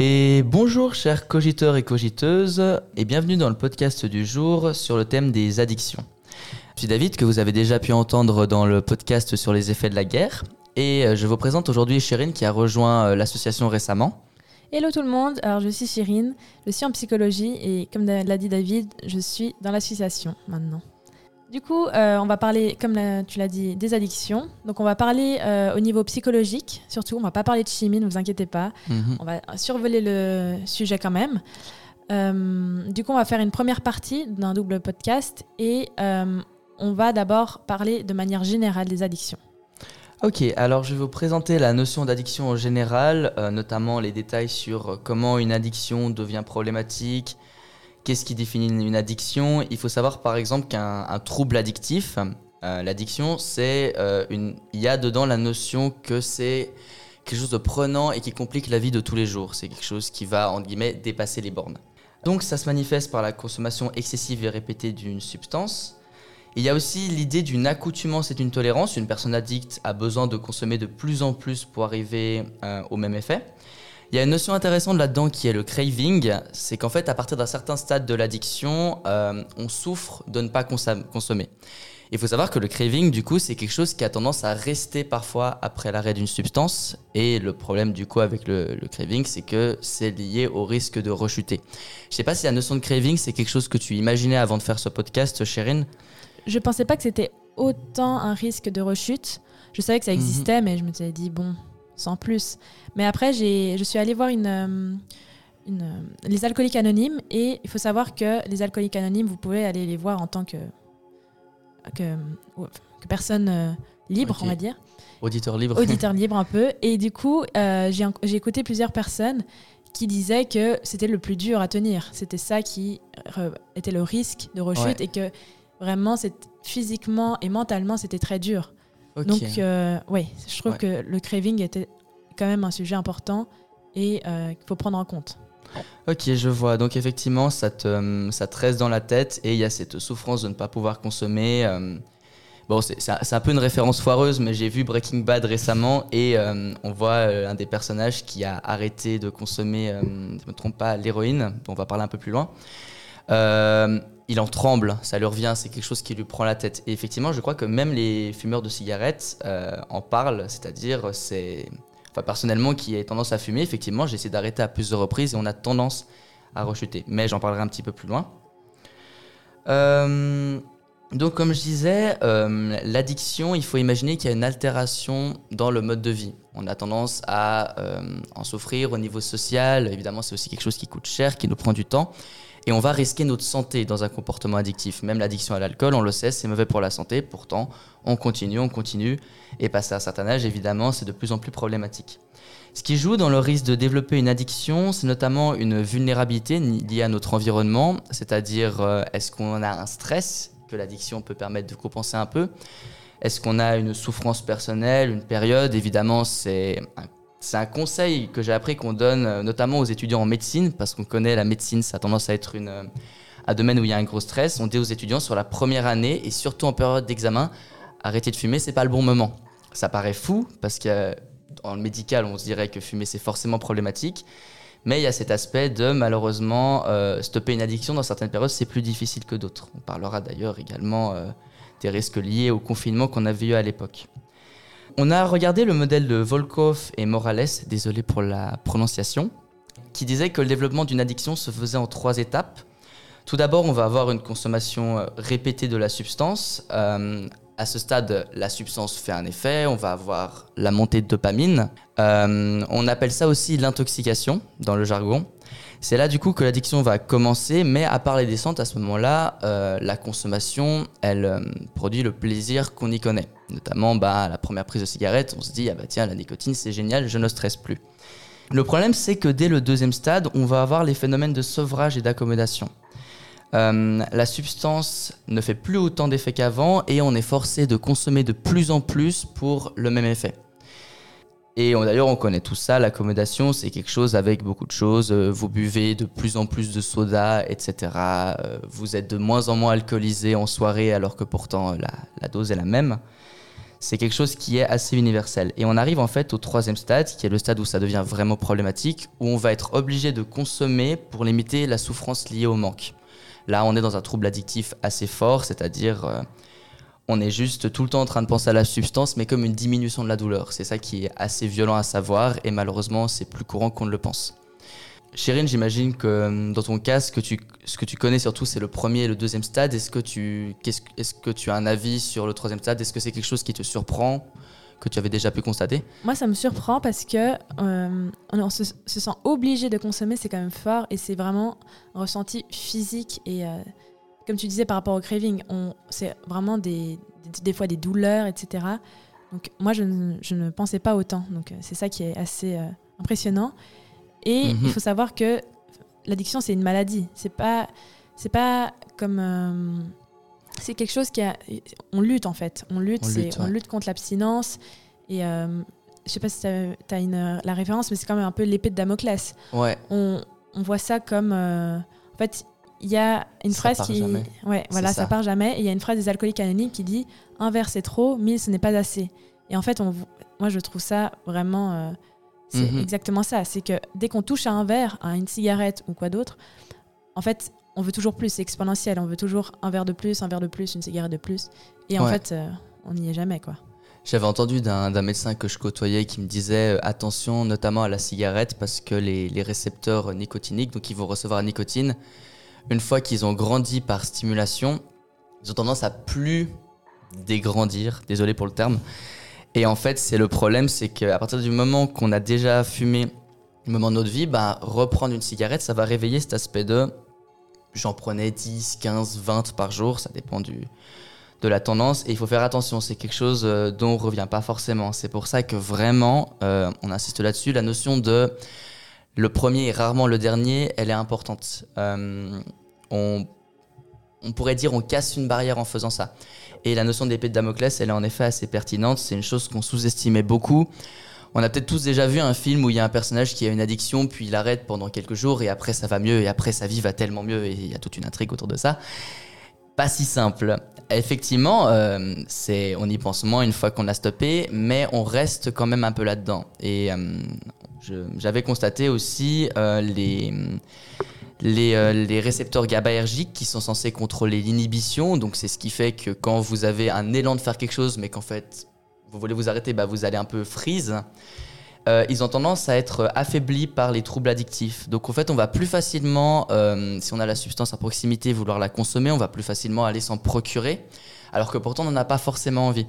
Et bonjour chers cogiteurs et cogiteuses, et bienvenue dans le podcast du jour sur le thème des addictions. Je suis David, que vous avez déjà pu entendre dans le podcast sur les effets de la guerre, et euh, je vous présente aujourd'hui Chérine qui a rejoint euh, l'association récemment. Hello tout le monde, alors je suis Chérine, je suis en psychologie et comme l'a dit David, je suis dans l'association maintenant. Du coup, euh, on va parler, comme tu l'as dit, des addictions. Donc, on va parler euh, au niveau psychologique, surtout. On va pas parler de chimie, ne vous inquiétez pas. Mhm. On va survoler le sujet quand même. Euh, du coup, on va faire une première partie d'un double podcast et on va d'abord parler de manière générale des addictions. Ok, alors je vais vous présenter la notion d'addiction en général, notamment les détails sur comment une addiction devient problématique, Qu'est-ce qui définit une addiction? Il faut savoir par exemple qu'un trouble addictif, euh, l'addiction, c'est euh, une. Il y a dedans la notion que c'est quelque chose de prenant et qui complique la vie de tous les jours. C'est quelque chose qui va, entre guillemets, dépasser les bornes. Donc ça se manifeste par la consommation excessive et répétée d'une substance. Il y a aussi l'idée d'une accoutumance et d'une tolérance. Une personne addicte a besoin de consommer de plus en plus pour arriver euh, au même effet. Il y a une notion intéressante là-dedans qui est le craving. C'est qu'en fait, à partir d'un certain stade de l'addiction, euh, on souffre de ne pas consommer. Il faut savoir que le craving, du coup, c'est quelque chose qui a tendance à rester parfois après l'arrêt d'une substance. Et le problème, du coup, avec le, craving, c'est que c'est lié au risque de rechuter. Je sais pas si la notion de craving, c'est quelque chose que tu imaginais avant de faire ce podcast, Chérine. Je pensais pas que c'était autant un risque de rechute. Je savais que ça mhm. existait, mais je me suis dit, bon, sans plus. Mais après, je suis allée voir une, euh, une, euh, les alcooliques anonymes et il faut savoir que les alcooliques anonymes, vous pouvez aller les voir en tant que, que, que personne euh, libre, on va dire. Auditeur libre. Auditeur libre un peu. Et du coup, j'ai écouté plusieurs personnes qui disaient que c'était le plus dur à tenir. C'était ça qui était le risque de rechute et que vraiment, physiquement et mentalement, c'était très dur. Donc, euh, oui, je trouve que le craving était quand même un sujet important et euh, qu'il faut prendre en compte. Ok, je vois. Donc effectivement, ça te, euh, ça te reste dans la tête et il y a cette souffrance de ne pas pouvoir consommer. bon, c'est un peu une référence foireuse, mais j'ai vu Breaking Bad récemment et on voit un des personnages qui a arrêté de consommer, je ne me trompe pas, l'héroïne, dont on va parler un peu plus loin il en tremble, ça lui revient, c'est quelque chose qui lui prend la tête. Et effectivement, je crois que même les fumeurs de cigarettes euh, en parlent, c'est-à-dire, c'est. Personnellement, qui a tendance à fumer, effectivement, j'ai essayé d'arrêter à plusieurs reprises et on a tendance à rechuter. Mais j'en parlerai un petit peu plus loin. Euh, donc, comme je disais, euh, l'addiction, il faut imaginer qu'il y a une altération dans le mode de vie. On a tendance à en souffrir au niveau social. Évidemment, c'est aussi quelque chose qui coûte cher, qui nous prend du temps et on va risquer notre santé dans un comportement addictif. Même l'addiction à l'alcool, on le sait, c'est mauvais pour la santé. Pourtant, on continue, on continue. Et passé à un certain âge, évidemment, c'est de plus en plus problématique. Ce qui joue dans le risque de développer une addiction, c'est notamment une vulnérabilité liée à notre environnement, c'est-à-dire euh, est-ce qu'on a un stress que l'addiction peut permettre de compenser un peu? Est-ce qu'on a une souffrance personnelle, une période? Évidemment, c'est un c'est un conseil que j'ai appris qu'on donne euh, notamment aux étudiants en médecine, parce qu'on connaît la médecine, ça a tendance à être une, euh, un domaine où il y a un gros stress. On dit aux étudiants sur la première année, et surtout en période d'examen, arrêter de fumer, c'est pas le bon moment. Ça paraît fou, parce qu'en le médical, on se dirait que fumer, c'est forcément problématique. Mais il y a cet aspect de malheureusement euh, stopper une addiction dans certaines périodes, c'est plus difficile que d'autres. On parlera d'ailleurs également des risques liés au confinement qu'on avait eu à l'époque. On a regardé le modèle de Volkov et Morales, désolé pour la prononciation, qui disait que le développement d'une addiction se faisait en trois étapes. Tout d'abord, on va avoir une consommation euh, répétée de la substance. Euh, à ce stade, la substance fait un effet, on va avoir la montée de dopamine. Euh, on appelle ça aussi l'intoxication dans le jargon. C'est là du coup que l'addiction va commencer, mais à part les descentes, à ce moment-là, euh, la consommation, elle euh, produit le plaisir qu'on y connaît. Notamment, bah, la première prise de cigarette, on se dit, ah bah tiens, la nicotine, c'est génial, je ne stresse plus. Le problème, c'est que dès le deuxième stade, on va avoir les phénomènes de sevrage et d'accommodation. Euh, la substance ne fait plus autant d'effet qu'avant et on est forcé de consommer de plus en plus pour le même effet. Et d'ailleurs, on connaît tout ça, l'accommodation, c'est quelque chose avec beaucoup de choses. Euh, vous buvez de plus en plus de soda, etc. Euh, vous êtes de moins en moins alcoolisé en soirée, alors que pourtant la, dose est la même. c'est quelque chose qui est assez universel. Et on arrive en fait au troisième stade, qui est le stade où ça devient vraiment problématique, où on va être obligé de consommer pour limiter la souffrance liée au manque. Là, on est dans un trouble addictif assez fort, c'est-à-dire euh, on est juste tout le temps en train de penser à la substance, mais comme une diminution de la douleur. C'est ça qui est assez violent à savoir, et malheureusement, c'est plus courant qu'on ne le pense. Chérine, j'imagine que euh, dans ton cas, ce que tu, ce que tu connais surtout, c'est le premier et le deuxième stade. Est-ce que, tu, as un avis sur le troisième stade? Est-ce que c'est quelque chose qui te surprend, que tu avais déjà pu constater? Moi, ça me surprend parce que euh, on, se, sent obligé de consommer, c'est quand même fort et c'est vraiment ressenti physique. Et euh, comme tu disais par rapport au craving, c'est vraiment des, des, fois des douleurs, etc. Donc moi, je ne, je ne pensais pas autant. Donc c'est ça qui est assez impressionnant. Et il mhm. faut savoir que l'addiction, c'est une maladie. C'est pas, c'est pas comme. Euh, c'est quelque chose qui a. On lutte en fait. On lutte, on lutte, on lutte contre l'abstinence. Et euh, je sais pas si tu as, une, la référence, mais c'est quand même un peu l'épée de Damoclès. Ouais. On, on voit ça comme. Euh, en fait, il y a une phrase qui. Ouais, voilà, ça. part jamais. Et il y a une phrase des alcooliques anonymes qui dit Un verre c'est trop, mille ce n'est pas assez. Et en fait, on, moi je trouve ça vraiment c'est mhm. exactement ça. C'est que dès qu'on touche à un verre, à une cigarette ou quoi d'autre, en fait, on veut toujours plus. C'est exponentiel. On veut toujours un verre de plus, un verre de plus, une cigarette de plus. Et en fait, euh, on n'y est jamais, quoi. J'avais entendu d'un médecin que je côtoyais qui me disait euh, attention notamment à la cigarette parce que les, les, récepteurs nicotiniques, donc ils vont recevoir la nicotine, une fois qu'ils ont grandi par stimulation, ils ont tendance à plus dégrandir, désolé pour le terme, et en fait, c'est le problème, c'est qu'à partir du moment qu'on a déjà fumé le moment de notre vie, bah, reprendre une cigarette, ça va réveiller cet aspect de j'en prenais 10, 15, 20 par jour, ça dépend de la tendance. Et il faut faire attention, c'est quelque chose euh, dont on ne revient pas forcément. C'est pour ça que vraiment, euh, on insiste là-dessus, la notion de le premier et rarement le dernier, elle est importante. Euh, on, pourrait dire on casse une barrière en faisant ça. Et la notion d'épée de Damoclès, elle est en effet assez pertinente. C'est une chose qu'on sous-estimait beaucoup. On a peut-être tous déjà vu un film où il y a un personnage qui a une addiction, puis il arrête pendant quelques jours, et après ça va mieux, et après sa vie va tellement mieux, et il y a toute une intrigue autour de ça. Pas si simple. Effectivement, euh, c'est, on y pense moins une fois qu'on a stoppé, mais on reste quand même un peu là-dedans. Et euh, j'avais constaté aussi euh, les euh, les, récepteurs GABAergiques qui sont censés contrôler l'inhibition. Donc c'est ce qui fait que quand vous avez un élan de faire quelque chose, mais qu'en fait vous voulez vous arrêter, bah, vous allez un peu freeze. Euh, ils ont tendance à être affaiblis par les troubles addictifs. Donc en fait, on va plus facilement, euh, si on a la substance à proximité, vouloir la consommer, on va plus facilement aller s'en procurer, alors que pourtant on n'en a pas forcément envie.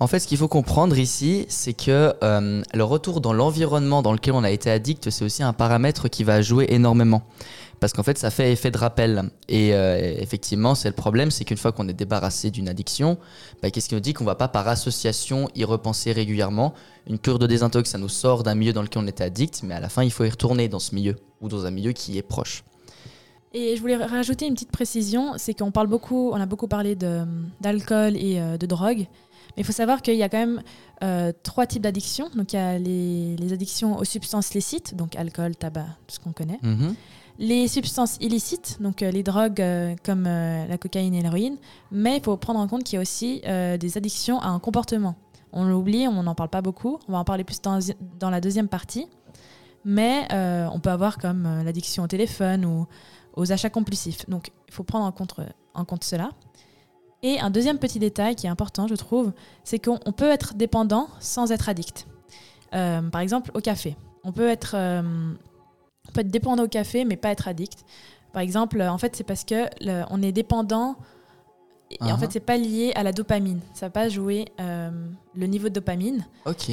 En fait, ce qu'il faut comprendre ici, c'est que euh, le retour dans l'environnement dans lequel on a été addict, c'est aussi un paramètre qui va jouer énormément. Parce qu'en fait, ça fait effet de rappel. Et euh, effectivement, c'est le problème, c'est qu'une fois qu'on est débarrassé d'une addiction, bah, qu'est-ce qui nous dit qu'on va pas par association y repenser régulièrement? Une cure de désintox, ça nous sort d'un milieu dans lequel on était addict, mais à la fin, il faut y retourner dans ce milieu, ou dans un milieu qui est proche. Et je voulais rajouter une petite précision, c'est qu'on parle beaucoup, on a beaucoup parlé d'alcool et euh, de drogue, il faut savoir qu'il y a quand même euh, trois types d'addictions. Donc il y a les, addictions aux substances licites, donc alcool, tabac, tout ce qu'on connaît. Mhm. Les substances illicites, donc euh, les drogues euh, comme la cocaïne et l'héroïne. Mais il faut prendre en compte qu'il y a aussi des addictions à un comportement. On l'oublie, on n'en parle pas beaucoup. On va en parler plus dans, dans la deuxième partie. Mais on peut avoir comme l'addiction au téléphone ou aux achats compulsifs. Donc il faut prendre en compte, en compte cela. Et un deuxième petit détail qui est important, je trouve, c'est qu'on peut être dépendant sans être addict. Euh, par exemple, au café. On peut, être, euh, peut être dépendant au café, mais pas être addict. Par exemple, en fait, c'est parce que on est dépendant et en uh-huh. fait, c'est pas lié à la dopamine. Ça va pas jouer euh, le niveau de dopamine. Ok.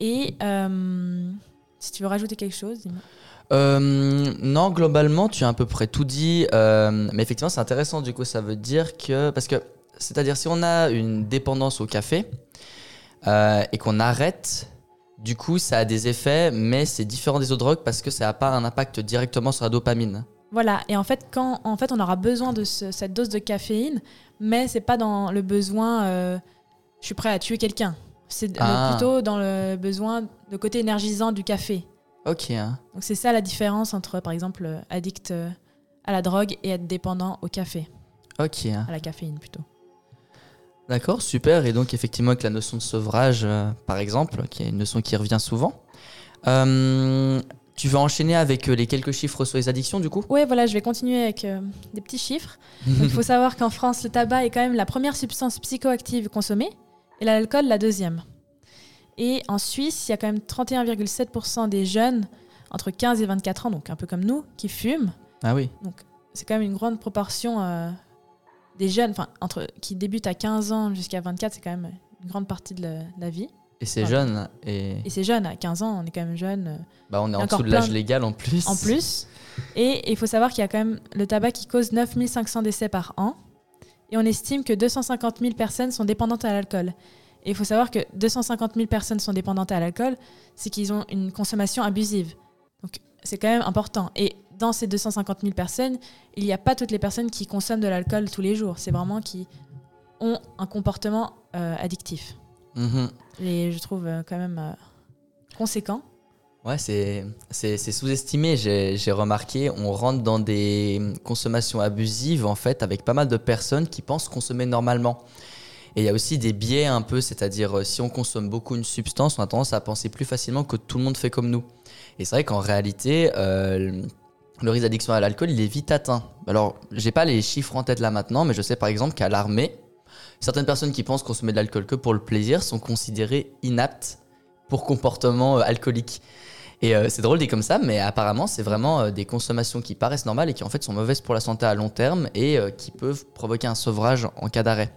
Et si tu veux rajouter quelque chose, dis-moi. Non, globalement, tu as à peu près tout dit. mais effectivement, c'est intéressant. Du coup, ça veut dire que. Parce que, c'est-à-dire, si on a une dépendance au café euh, et qu'on arrête, du coup, ça a des effets, mais c'est différent des autres drogues parce que ça n'a pas un impact directement sur la dopamine. Voilà, et en fait, quand en fait, on aura besoin de cette dose de caféine, mais c'est pas dans le besoin euh, je suis prêt à tuer quelqu'un. C'est ah. plutôt dans le besoin, de côté énergisant du café. Ok. Hein. Donc c'est ça la différence entre, par exemple, euh, addict euh, à la drogue et être dépendant au café. Ok. Hein. À la caféine plutôt. D'accord, super. Et donc effectivement avec la notion de sevrage, euh, par exemple, qui est une notion qui revient souvent. Euh, tu vas enchaîner avec les quelques chiffres sur les addictions du coup? Oui, voilà, je vais continuer avec des petits chiffres. Il faut savoir qu'en France, le tabac est quand même la première substance psychoactive consommée et l'alcool la deuxième. Et en Suisse, il y a quand même 31,7% des jeunes entre 15 et 24 ans, donc un peu comme nous, qui fument. Ah oui. Donc c'est quand même une grande proportion des jeunes, enfin, entre, qui débutent à 15 ans jusqu'à 24, c'est quand même une grande partie de la, vie. Et c'est jeune. Et, et c'est jeune, à 15 ans, on est quand même jeune. Bah, on est en dessous de l'âge légal en plus. En plus. Et il faut savoir qu'il y a quand même le tabac qui cause 9500 décès par an. Et on estime que 250 000 personnes sont dépendantes à l'alcool. Et il faut savoir que 250 000 personnes sont dépendantes à l'alcool, c'est qu'ils ont une consommation abusive. Donc c'est quand même important. Et dans ces 250 000 personnes, il n'y a pas toutes les personnes qui consomment de l'alcool tous les jours. C'est vraiment qui ont un comportement euh, addictif. Mhm. Et je trouve euh, quand même euh, conséquent. Ouais, c'est sous-estimé, j'ai remarqué. On rentre dans des consommations abusives, en fait, avec pas mal de personnes qui pensent consommer normalement. Et il y a aussi des biais un peu, c'est-à-dire si on consomme beaucoup une substance, on a tendance à penser plus facilement que tout le monde fait comme nous. Et c'est vrai qu'en réalité, le risque d'addiction à l'alcool, il est vite atteint. Alors, j'ai pas les chiffres en tête là maintenant, mais je sais par exemple qu'à l'armée, certaines personnes qui pensent consommer de l'alcool que pour le plaisir sont considérées inaptes pour comportement euh, alcoolique. Et euh, c'est drôle dit comme ça, mais apparemment, c'est vraiment euh, des consommations qui paraissent normales et qui en fait sont mauvaises pour la santé à long terme et qui peuvent provoquer un sevrage en cas d'arrêt.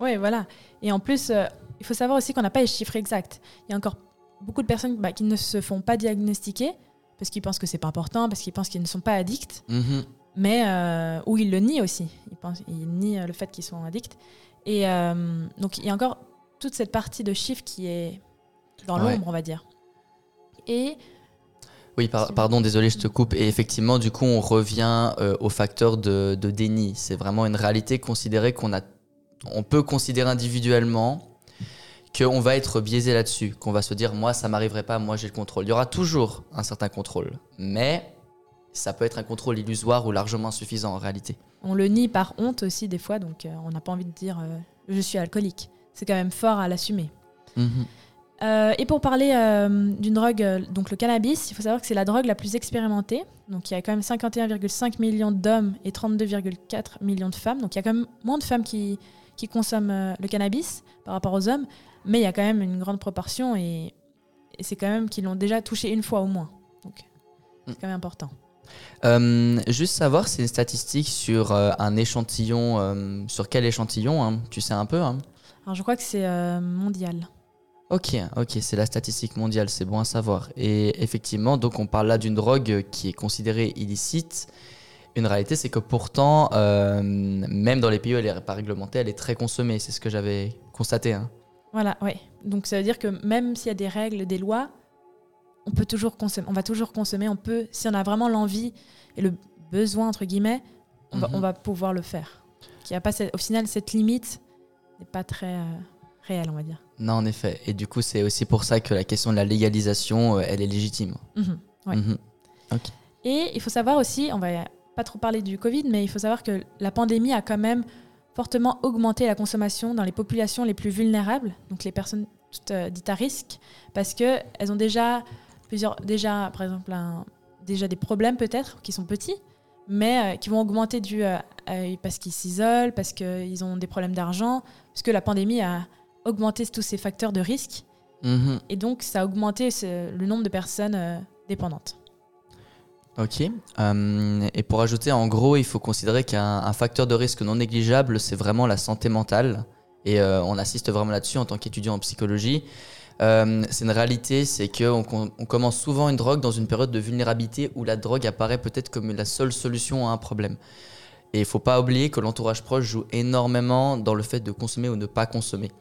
Oui, voilà. Et en plus, il faut savoir aussi qu'on n'a pas les chiffres exacts. Il y a encore beaucoup de personnes bah, qui ne se font pas diagnostiquer parce qu'ils pensent que c'est pas important, parce qu'ils pensent qu'ils ne sont pas addicts, mhm. mais euh, ou ils le nient aussi. Ils, pensent, ils nient le fait qu'ils sont addicts. Et euh, donc il y a encore toute cette partie de chiffres qui est dans l'ombre, on va dire. Et oui, pardon, désolé, je te coupe. Et effectivement, du coup, on revient euh, au facteur de, de déni. C'est vraiment une réalité considérée qu'on a, on peut considérer individuellement qu'on va être biaisé là-dessus, qu'on va se dire moi ça m'arriverait pas, moi j'ai le contrôle. Il y aura toujours un certain contrôle, mais ça peut être un contrôle illusoire ou largement insuffisant en réalité. On le nie par honte aussi des fois, donc euh, on n'a pas envie de dire euh, je suis alcoolique. C'est quand même fort à l'assumer. Mhm. Euh, et pour parler d'une drogue, donc le cannabis, il faut savoir que c'est la drogue la plus expérimentée. Donc il y a quand même 51,5 millions d'hommes et 32,4 millions de femmes. Donc il y a quand même moins de femmes qui, qui consomment le cannabis par rapport aux hommes. Mais il y a quand même une grande proportion et, c'est quand même qu'ils l'ont déjà touché une fois au moins. Donc c'est quand même important. Euh, juste savoir, c'est une statistique sur euh, un échantillon. Euh, sur quel échantillon hein Tu sais un peu hein Alors je crois que c'est mondial. Ok, ok, c'est la statistique mondiale, c'est bon à savoir. Et effectivement, donc on parle là d'une drogue qui est considérée illicite. Une réalité, c'est que pourtant, même dans les pays où elle n'est pas réglementée, elle est très consommée. C'est ce que j'avais constaté. Hein. Voilà, oui. Donc ça veut dire que même s'il y a des règles, des lois, on peut toujours consommer. On va toujours consommer. On peut, si on a vraiment l'envie et le besoin entre guillemets, on, va, mhm. pouvoir le faire. a pas au final cette limite n'est pas très euh, réelle, on va dire. Non, en effet. Et du coup, c'est aussi pour ça que la question de la légalisation, euh, elle est légitime. Mhm, mhm. Et il faut savoir aussi, on va pas trop parler du Covid, mais il faut savoir que la pandémie a quand même fortement augmenter la consommation dans les populations les plus vulnérables, donc les personnes euh, dites à risque, parce qu'elles ont déjà plusieurs, déjà par exemple déjà des problèmes peut-être qui sont petits, mais euh, qui vont augmenter dû parce qu'ils s'isolent, parce qu'ils ont des problèmes d'argent, parce que la pandémie a augmenté tous ces facteurs de risque, mhm. et donc ça a augmenté le nombre de personnes euh, dépendantes. Ok. Euh, et pour ajouter, en gros, il faut considérer qu'un facteur de risque non négligeable, c'est vraiment la santé mentale. Et euh, on assiste vraiment là-dessus en tant qu'étudiant en psychologie. Euh, c'est une réalité, c'est qu'on on commence souvent une drogue dans une période de vulnérabilité où la drogue apparaît peut-être comme la seule solution à un problème. Et il ne faut pas oublier que l'entourage proche joue énormément dans le fait de consommer ou ne pas consommer.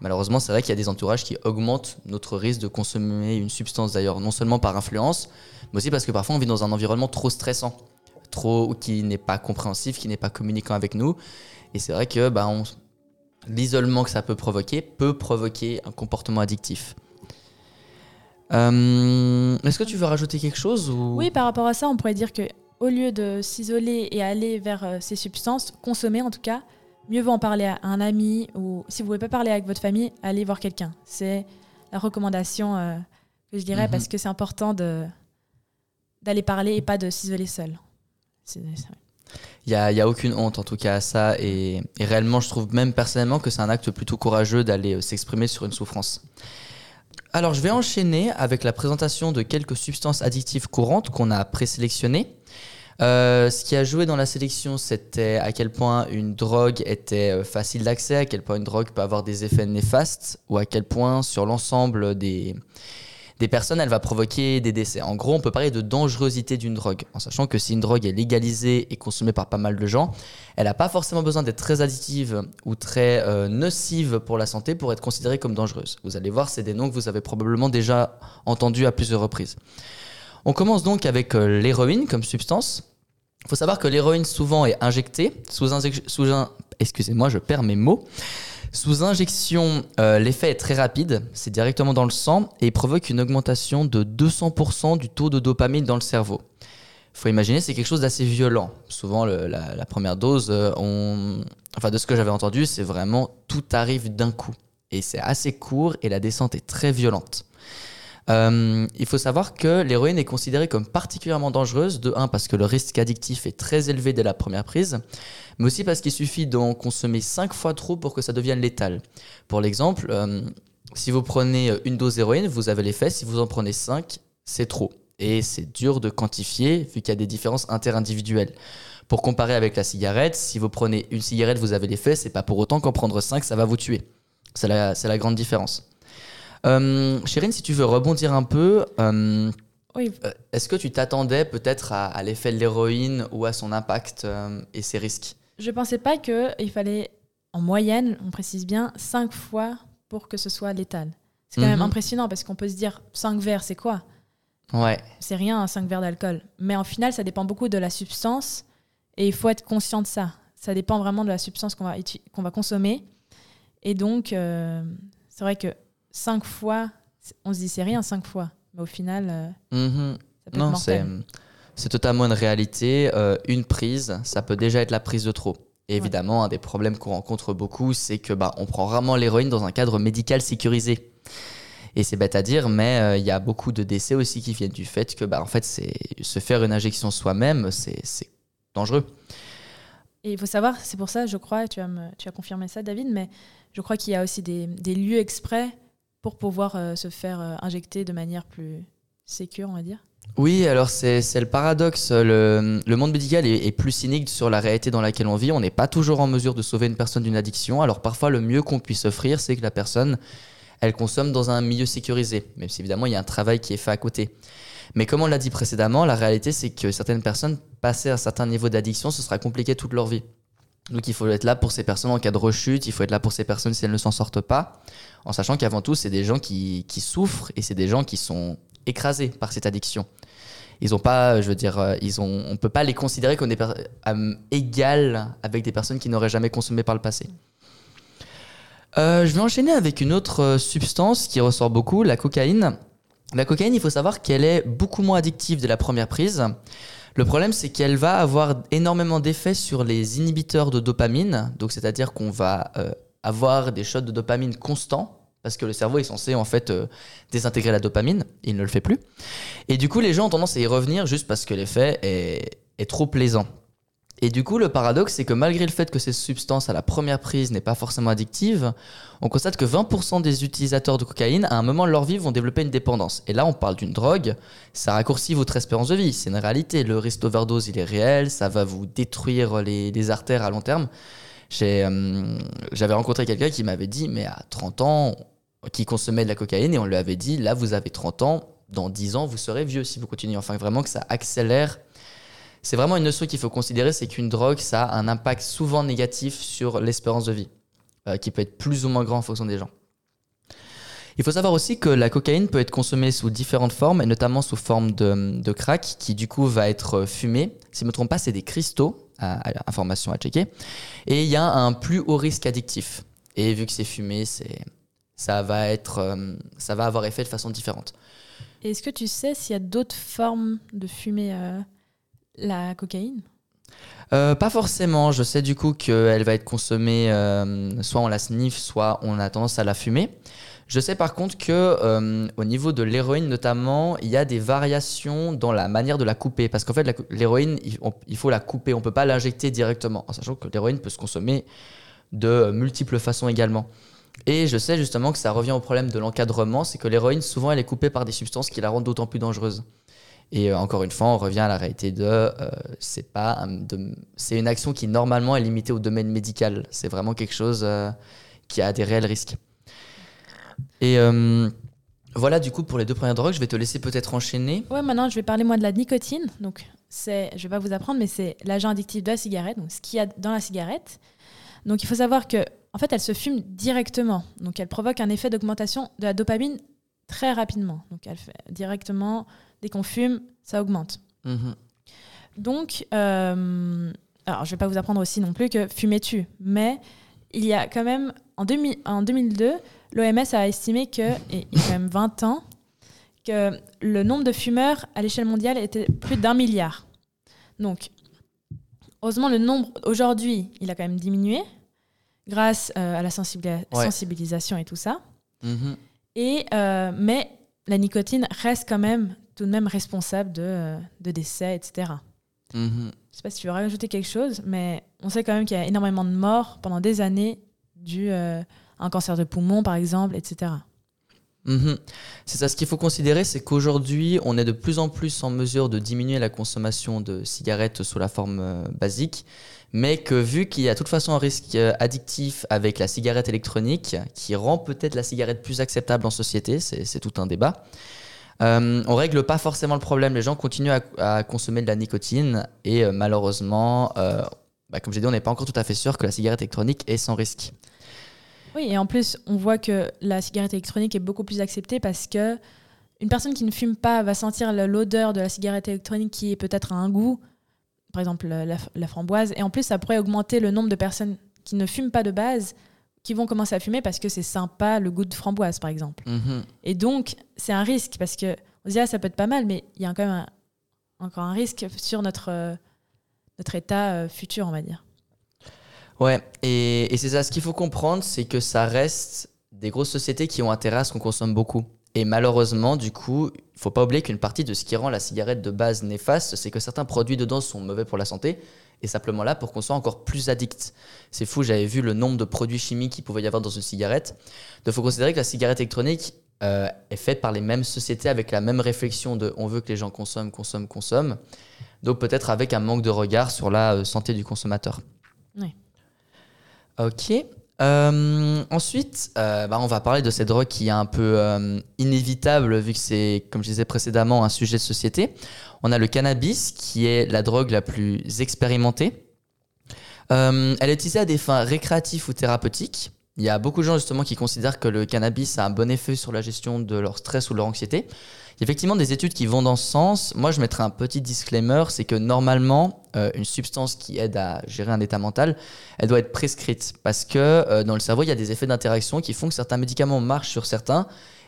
Malheureusement, c'est vrai qu'il y a des entourages qui augmentent notre risque de consommer une substance d'ailleurs, non seulement par influence, mais aussi parce que parfois on vit dans un environnement trop stressant, trop qui n'est pas compréhensif, qui n'est pas communiquant avec nous. Et c'est vrai que bah, l'isolement que ça peut provoquer peut provoquer un comportement addictif. Euh, est-ce que tu veux rajouter quelque chose ou... Oui, par rapport à ça, on pourrait dire que au lieu de s'isoler et aller vers euh, ces substances, consommer en tout cas, mieux vaut en parler à un ami ou si vous pouvez pas parler avec votre famille, allez voir quelqu'un. C'est la recommandation euh, que je dirais Mhm. parce que c'est important de d'aller parler et pas de s'isoler seul. Il n'y a, y a aucune honte en tout cas à ça et, et réellement je trouve même personnellement que c'est un acte plutôt courageux d'aller euh, s'exprimer sur une souffrance. Alors je vais enchaîner avec la présentation de quelques substances addictives courantes qu'on a présélectionnées. Euh, ce qui a joué dans la sélection, c'était à quel point une drogue était euh, facile d'accès, à quel point une drogue peut avoir des effets néfastes, ou à quel point sur l'ensemble des, des personnes, elle va provoquer des décès. En gros, on peut parler de dangerosité d'une drogue, en sachant que si une drogue est légalisée et consommée par pas mal de gens, elle n'a pas forcément besoin d'être très additive ou très euh, nocive pour la santé pour être considérée comme dangereuse. Vous allez voir, c'est des noms que vous avez probablement déjà entendus à plusieurs reprises. On commence donc avec euh, l'héroïne comme substance. Il faut savoir que l'héroïne souvent est injectée sous, un, sous un excusez-moi, je perds mes mots. Sous injection, euh, l'effet est très rapide, c'est directement dans le sang et provoque une augmentation de 200% du taux de dopamine dans le cerveau. Faut imaginer, c'est quelque chose d'assez violent. Souvent, la, première dose, euh, enfin de ce que j'avais entendu, c'est vraiment tout arrive d'un coup. Et c'est assez court et la descente est très violente. Euh, il faut savoir que l'héroïne est considérée comme particulièrement dangereuse, de 1 parce que le risque addictif est très élevé dès la première prise, mais aussi parce qu'il suffit d'en consommer 5 fois trop pour que ça devienne létal. Pour l'exemple, euh, si vous prenez une dose d'héroïne, vous avez l'effet, si vous en prenez 5, c'est trop. Et c'est dur de quantifier vu qu'il y a des différences interindividuelles. Pour comparer avec la cigarette, si vous prenez une cigarette, vous avez l'effet, c'est pas pour autant qu'en prendre 5, ça va vous tuer. C'est la, c'est la grande différence. Euh, Chérine, si tu veux rebondir un peu, euh, Oui, euh, est-ce que tu t'attendais peut-être à, à l'effet de l'héroïne ou à son impact euh, et ses risques? Je pensais pas qu'il fallait, en moyenne, on précise bien, 5 fois pour que ce soit létal. C'est quand même Mhm. impressionnant parce qu'on peut se dire 5 verres, c'est quoi? Ouais. C'est rien, 5 verres d'alcool. Mais en final, ça dépend beaucoup de la substance et il faut être conscient de ça. Ça dépend vraiment de la substance qu'on va, qu'on va consommer. Et donc, euh, c'est vrai que 5 fois, on se dit c'est rien 5 fois. Mais au final, euh, Mhm. ça peut Non, c'est c'est totalement une réalité. Euh, une prise, ça peut déjà être la prise de trop. Et évidemment, un des problèmes qu'on rencontre beaucoup, c'est que bah, on prend rarement l'héroïne dans un cadre médical sécurisé. Et c'est bête à dire, mais euh, il y a beaucoup de décès aussi qui viennent du fait que bah, en fait, c'est se faire une injection soi-même, c'est c'est dangereux. Et il faut savoir, c'est pour ça, je crois, tu as, me, tu as confirmé ça, David, mais je crois qu'il y a aussi des, des lieux exprès pour pouvoir euh, se faire euh, injecter de manière plus sécure, on va dire? Oui, alors c'est le paradoxe. Le, monde médical est, plus cynique sur la réalité dans laquelle on vit. On n'est pas toujours en mesure de sauver une personne d'une addiction. Alors parfois, le mieux qu'on puisse offrir, c'est que la personne, elle consomme dans un milieu sécurisé. Même si évidemment, il y a un travail qui est fait à côté. Mais comme on l'a dit précédemment, la réalité, c'est que certaines personnes, passées un certain niveau d'addiction, ce sera compliqué toute leur vie. Donc il faut être là pour ces personnes en cas de rechute, il faut être là pour ces personnes si elles ne s'en sortent pas, en sachant qu'avant tout, c'est des gens qui, qui souffrent et c'est des gens qui sont écrasés par cette addiction. Ils ont pas, je veux dire, euh, ils ont, on peut pas les considérer comme personnes égales avec des personnes qui n'auraient jamais consommé par le passé. Euh, je vais enchaîner avec une autre euh, substance qui ressort beaucoup, la cocaïne. La cocaïne, il faut savoir qu'elle est beaucoup moins addictive de la première prise. Le problème, c'est qu'elle va avoir énormément d'effets sur les inhibiteurs de dopamine. Donc, c'est-à-dire qu'on va euh, avoir des shots de dopamine constants parce que le cerveau est censé en fait euh, désintégrer la dopamine. Il ne le fait plus. Et du coup, les gens ont tendance à y revenir juste parce que l'effet est, est trop plaisant. Et du coup, le paradoxe, c'est que malgré le fait que ces substances à la première prise n'est pas forcément addictive, on constate que 20% des utilisateurs de cocaïne, à un moment de leur vie, vont développer une dépendance. Et là, on parle d'une drogue, ça raccourcit votre espérance de vie. C'est une réalité. Le risque d'overdose, il est réel, ça va vous détruire les, artères à long terme. Euh, J'avais rencontré quelqu'un qui m'avait dit, mais à 30 ans, qui consommait de la cocaïne, et on lui avait dit, là, vous avez 30 ans, dans 10 ans, vous serez vieux si vous continuez. Enfin, vraiment que ça accélère c'est vraiment une notion qu'il faut considérer, c'est qu'une drogue, ça a un impact souvent négatif sur l'espérance de vie, euh, qui peut être plus ou moins grand en fonction des gens. Il faut savoir aussi que la cocaïne peut être consommée sous différentes formes, et notamment sous forme de, crack, qui du coup va être fumé. Si je ne me trompe pas, c'est des cristaux, à, à, information à checker. Et il y a un plus haut risque addictif. Et vu que c'est fumé, c'est, ça, va être, euh, ça va avoir effet de façon différente. Est-ce que tu sais s'il y a d'autres formes de fumée euh, la cocaïne? Euh, pas forcément. Je sais du coup qu'elle va être consommée, euh, soit on la sniffe, soit on a tendance à la fumer. Je sais par contre que euh, au niveau de l'héroïne notamment, il y a des variations dans la manière de la couper. Parce qu'en fait, l'héroïne, il, faut la couper. On peut pas l'injecter directement. En sachant que l'héroïne peut se consommer de multiples façons également. Et je sais justement que ça revient au problème de l'encadrement, c'est que l'héroïne, souvent, elle est coupée par des substances qui la rendent d'autant plus dangereuse. Et euh, encore une fois, on revient à la réalité de, euh, c'est pas, c'est une action qui normalement est limitée au domaine médical. C'est vraiment quelque chose euh, qui a des réels risques. Et voilà, du coup, pour les deux premières drogues, je vais te laisser peut-être enchaîner. Ouais, maintenant, je vais parler moi de la nicotine. Donc, c'est, je vais pas vous apprendre, mais c'est l'agent addictif de la cigarette. Donc, ce qu'il y a dans la cigarette. Donc, il faut savoir que, en fait, elle se fume directement. Donc, elle provoque un effet d'augmentation de la dopamine très rapidement. Donc, elle fait directement Dès qu'on fume, ça augmente. Mhm. Donc, euh, alors je ne vais pas vous apprendre aussi non plus que fumer tue, mais il y a quand même, en, 2002, l'OMS a estimé que, et il y a quand même 20 ans, que le nombre de fumeurs à l'échelle mondiale était plus d'un milliard. Donc, heureusement, le nombre aujourd'hui, il a quand même diminué grâce euh, à la sensibilisation et tout ça. Mhm. Et, euh, mais la nicotine reste quand même tout de même responsable de, euh, de décès, etc. Mm -hmm. Je sais pas si tu veux rajouter quelque chose, mais on sait quand même qu'il y a énormément de morts pendant des années dû euh, à un cancer de poumon, par exemple, etc. Mhm. C'est ça, ce qu'il faut considérer, c'est qu'aujourd'hui, on est de plus en plus en mesure de diminuer la consommation de cigarettes sous la forme euh, basique, mais que vu qu'il y a de toute façon un risque addictif avec la cigarette électronique, qui rend peut-être la cigarette plus acceptable en société, c'est tout un débat, euh, on règle pas forcément le problème. Les gens continuent à, consommer de la nicotine et euh, malheureusement, euh, bah, comme j'ai dit, on n'est pas encore tout à fait sûr que la cigarette électronique est sans risque. Oui, et en plus, on voit que la cigarette électronique est beaucoup plus acceptée parce que une personne qui ne fume pas va sentir l'odeur de la cigarette électronique qui est peut-être un goût, par exemple la, framboise, et en plus, ça pourrait augmenter le nombre de personnes qui ne fument pas de base qui vont commencer à fumer parce que c'est sympa le goût de framboise, par exemple. Mhm. Et donc, c'est un risque parce que on se dit, ah, ça peut être pas mal, mais il y a quand même encore un risque sur notre, euh, notre état euh, futur, on va dire. Ouais, et, et c'est ça, ce qu'il faut comprendre, c'est que ça reste des grosses sociétés qui ont intérêt à ce qu'on consomme beaucoup. Et malheureusement, du coup, il faut pas oublier qu'une partie de ce qui rend la cigarette de base néfaste, c'est que certains produits dedans sont mauvais pour la santé, et simplement là pour qu'on soit encore plus addict. C'est fou, j'avais vu le nombre de produits chimiques qu'il pouvait y avoir dans une cigarette. Donc il faut considérer que la cigarette électronique euh, est faite par les mêmes sociétés avec la même réflexion de on veut que les gens consomment, consomment, consomment. Donc peut-être avec un manque de regard sur la euh, santé du consommateur. Oui. Ok. Euh, ensuite, bah, on va parler de cette drogue qui est un peu inévitable vu que c'est, comme je disais précédemment, un sujet de société. On a le cannabis, qui est la drogue la plus expérimentée. Euh, elle est utilisée à des fins récréatives ou thérapeutiques. Il y a beaucoup de gens justement qui considèrent que le cannabis a un bon effet sur la gestion de leur stress ou leur anxiété. Il y a effectivement des études qui vont dans ce sens. Moi, je mettrai un petit disclaimer, c'est que normalement, euh, une substance qui aide à gérer un état mental, elle doit être prescrite parce que euh, dans le cerveau, il y a des effets d'interaction qui font que certains médicaments marchent sur certains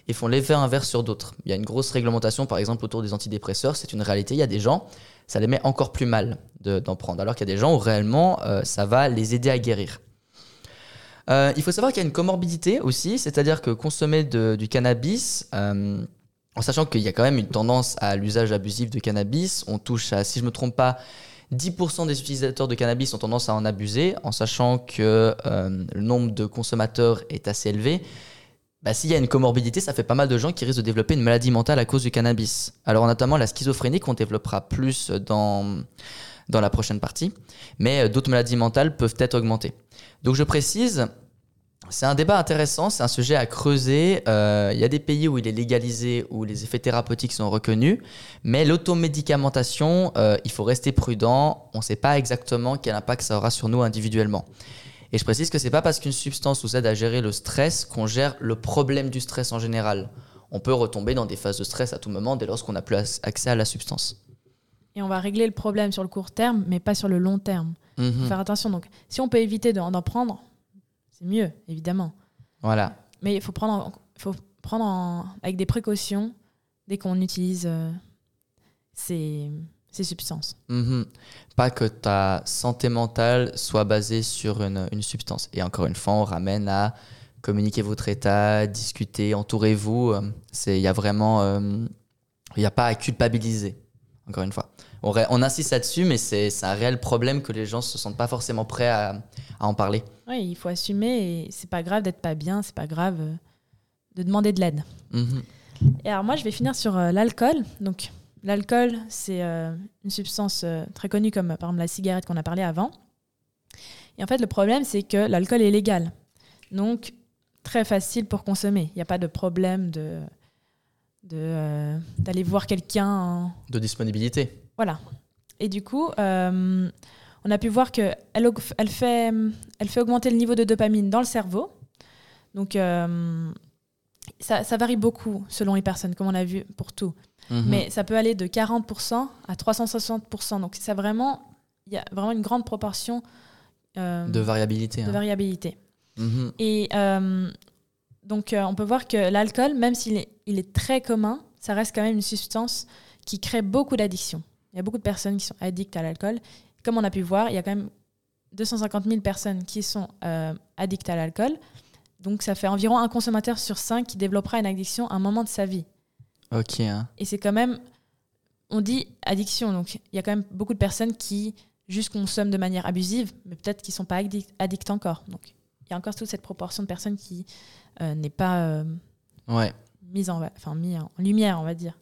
et font l'effet inverse sur d'autres. Il y a une grosse réglementation, par exemple, autour des antidépresseurs. C'est une réalité. Il y a des gens, ça les met encore plus mal d'en prendre, alors qu'il y a des gens où réellement, euh, ça va les aider à guérir. Euh, il faut savoir qu'il y a une comorbidité aussi, c'est-à-dire que consommer du cannabis, euh, en sachant qu'il y a quand même une tendance à l'usage abusif de cannabis, on touche à, si je ne me trompe pas, 10% des utilisateurs de cannabis ont tendance à en abuser, en sachant que le nombre de consommateurs est assez élevé bah, s'il y a une comorbidité, ça fait pas mal de gens qui risquent de développer une maladie mentale à cause du cannabis. Alors notamment la schizophrénie qu'on développera plus dans, dans la prochaine partie, mais euh, d'autres maladies mentales peuvent être augmentées. Donc je précise, c'est un débat intéressant, c'est un sujet à creuser. Euh, il y a des pays où il est légalisé, où les effets thérapeutiques sont reconnus, mais l'automédicamentation, euh, il faut rester prudent. On ne sait pas exactement quel impact ça aura sur nous individuellement. Et je précise que c'est pas parce qu'une substance nous aide à gérer le stress qu'on gère le problème du stress en général. On peut retomber dans des phases de stress à tout moment dès lors qu'on n'a plus accès à la substance. Et on va régler le problème sur le court terme, mais pas sur le long terme. Il faut mhm. faire attention. Donc, si on peut éviter d'en prendre, c'est mieux, évidemment. Voilà. Mais il faut prendre, faut prendre avec des précautions dès qu'on utilise euh, ces, ces substances. Mhm. Pas que ta santé mentale soit basée sur une, une, substance. Et encore une fois, on ramène à communiquer votre état, discuter, entourez-vous. Il y a vraiment... Il n'y a pas à culpabiliser, encore une fois. On, on insiste là-dessus, mais c'est un réel problème que les gens ne se sentent pas forcément prêts à, à en parler. Oui, il faut assumer et c'est pas grave d'être pas bien, c'est pas grave euh, de demander de l'aide. Mhm. Et alors moi, je vais finir sur euh, l'alcool. Donc l'alcool, c'est euh, une substance très connue comme par exemple la cigarette qu'on a parlé avant. Et en fait, le problème, c'est que l'alcool est légal. Donc très facile pour consommer. Il n'y a pas de problème de de d'aller voir quelqu'un. De disponibilité. Voilà. Et du coup, euh, on a pu voir qu'elle elle fait, elle fait augmenter le niveau de dopamine dans le cerveau. Donc, euh, ça, ça, varie beaucoup selon les personnes, comme on a vu pour tout. Mhm. Mais ça peut aller de 40% à 360%. Donc, ça vraiment, il y a vraiment une grande proportion euh, de variabilité. De hein. variabilité. Mhm. Et donc, on peut voir que l'alcool, même s'il est, il est très commun, ça reste quand même une substance qui crée beaucoup d'addictions. Il y a beaucoup de personnes qui sont addictes à l'alcool. Comme on a pu voir, il y a quand même 250 000 personnes qui sont euh, addictes à l'alcool. Donc ça fait environ un consommateur sur cinq qui développera une addiction à un moment de sa vie. Ok. Hein. Et c'est quand même, on dit addiction, donc il y a quand même beaucoup de personnes qui juste consomment de manière abusive, mais peut-être qui ne sont pas addicts, encore. Donc il y a encore toute cette proportion de personnes qui euh, n'est pas euh, ouais. mise en, enfin, mis en lumière, on va dire.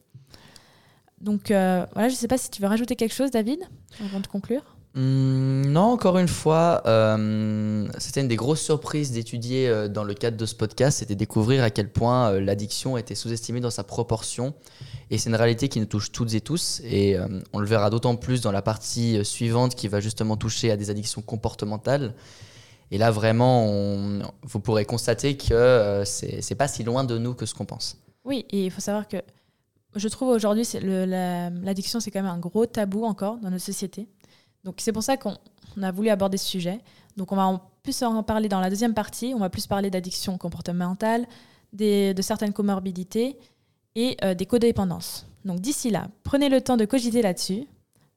Donc euh, voilà, je ne sais pas si tu veux rajouter quelque chose, David, avant de conclure. Hmm, non, encore une fois, euh, c'était une des grosses surprises d'étudier euh, dans le cadre de ce podcast, c'était découvrir à quel point l'addiction était sous-estimée dans sa proportion. Et c'est une réalité qui nous touche toutes et tous. Et on le verra d'autant plus dans la partie suivante qui va justement toucher à des addictions comportementales. Et là, vraiment, vous pourrez constater que c'est pas si loin de nous que ce qu'on pense. Oui, et il faut savoir que je trouve aujourd'hui, l'addiction, c'est quand même un gros tabou encore dans notre société. Donc c'est pour ça qu'on a voulu aborder ce sujet. Donc on va en plus en parler dans la deuxième partie. On va plus parler d'addiction comportementale, de certaines comorbidités et euh, des codépendances. Donc d'ici là, prenez le temps de cogiter là-dessus.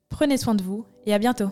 Prenez soin de vous et à bientôt.